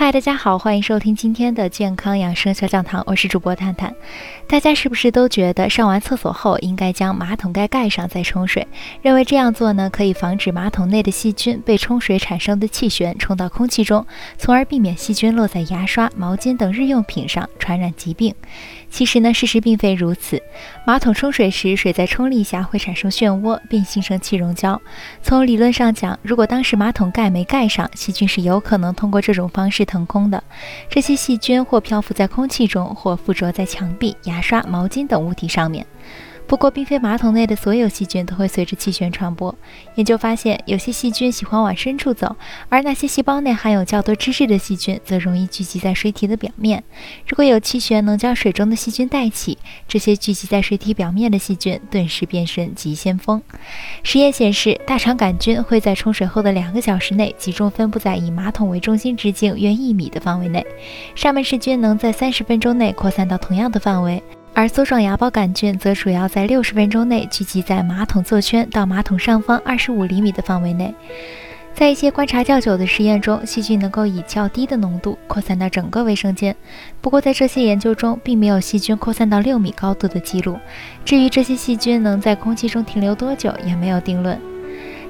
嗨，大家好，欢迎收听今天的健康养生小讲堂，我是主播探探。大家是不是都觉得上完厕所后应该将马桶盖盖上再冲水？认为这样做呢，可以防止马桶内的细菌被冲水产生的气旋冲到空气中，从而避免细菌落在牙刷、毛巾等日用品上，传染疾病。其实呢，事实并非如此。马桶冲水时，水在冲力下会产生漩涡，并形成气溶胶。从理论上讲，如果当时马桶盖没盖上，细菌是有可能通过这种方式腾空的。这些细菌或漂浮在空气中，或附着在墙壁、牙刷、毛巾等物体上面。不过，并非马桶内的所有细菌都会随着气旋传播。研究发现，有些细菌喜欢往深处走，而那些细胞内含有较多脂质的细菌则容易聚集在水体的表面。如果有气旋能将水中的细菌带起，这些聚集在水体表面的细菌顿时变身急先锋。实验显示，大肠杆菌会在冲水后的两个小时内集中分布在以马桶为中心直径约一米的范围内，沙门氏菌能在三十分钟内扩散到同样的范围。而梭状芽孢杆菌则主要在六十分钟内聚集在马桶座圈到马桶上方二十五厘米的范围内。在一些观察较久的实验中，细菌能够以较低的浓度扩散到整个卫生间。不过，在这些研究中，并没有细菌扩散到六米高度的记录。至于这些细菌能在空气中停留多久，也没有定论。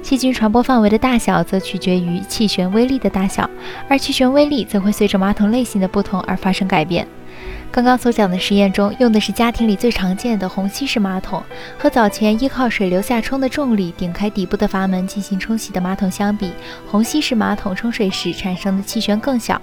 细菌传播范围的大小则取决于气旋威力的大小，而气旋威力则会随着马桶类型的不同而发生改变。刚刚所讲的实验中，用的是家庭里最常见的虹吸式马桶，和早前依靠水流下冲的重力顶开底部的阀门进行冲洗的马桶相比，虹吸式马桶冲水时产生的气旋更小。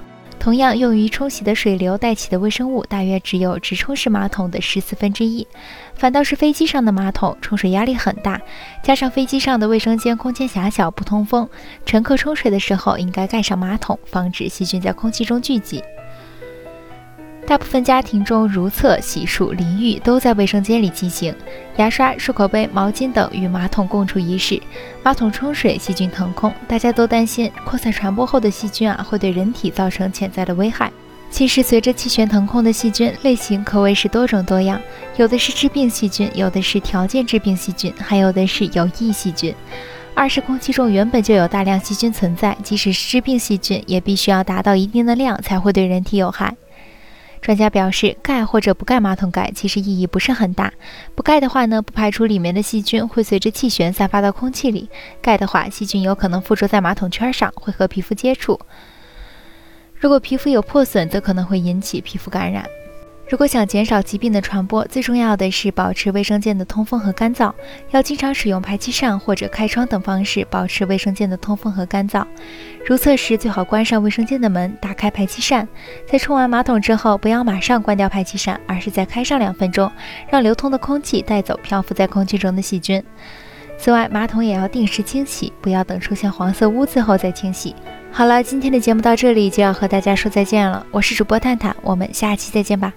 同样，用于冲洗的水流带起的微生物大约只有直冲式马桶的十四分之一。反倒是飞机上的马桶冲水压力很大，加上飞机上的卫生间空间狭小不通风，乘客冲水的时候应该盖上马桶，防止细菌在空气中聚集。大部分家庭中，如厕、洗漱、淋浴都在卫生间里进行。牙刷、漱口杯、毛巾等与马桶共处一室。马桶冲水，细菌腾空，大家都担心扩散传播后的细菌啊会对人体造成潜在的危害。其实，随着气旋腾空的细菌类型可谓是多种多样，有的是致病细菌，有的是条件致病细菌，还有的是有益细菌。二是空气中原本就有大量细菌存在，即使是致病细菌，也必须要达到一定的量才会对人体有害。专家表示，盖或者不盖马桶盖其实意义不是很大。不盖的话呢，不排除里面的细菌会随着气旋散发到空气里；盖的话，细菌有可能附着在马桶圈上，会和皮肤接触。如果皮肤有破损，则可能会引起皮肤感染。如果想减少疾病的传播，最重要的是保持卫生间的通风和干燥，要经常使用排气扇或者开窗等方式保持卫生间的通风和干燥。如厕时最好关上卫生间的门，打开排气扇。在冲完马桶之后，不要马上关掉排气扇，而是再开上两分钟，让流通的空气带走漂浮在空气中的细菌。此外，马桶也要定时清洗，不要等出现黄色污渍后再清洗。好了，今天的节目到这里就要和大家说再见了，我是主播探探，我们下期再见吧。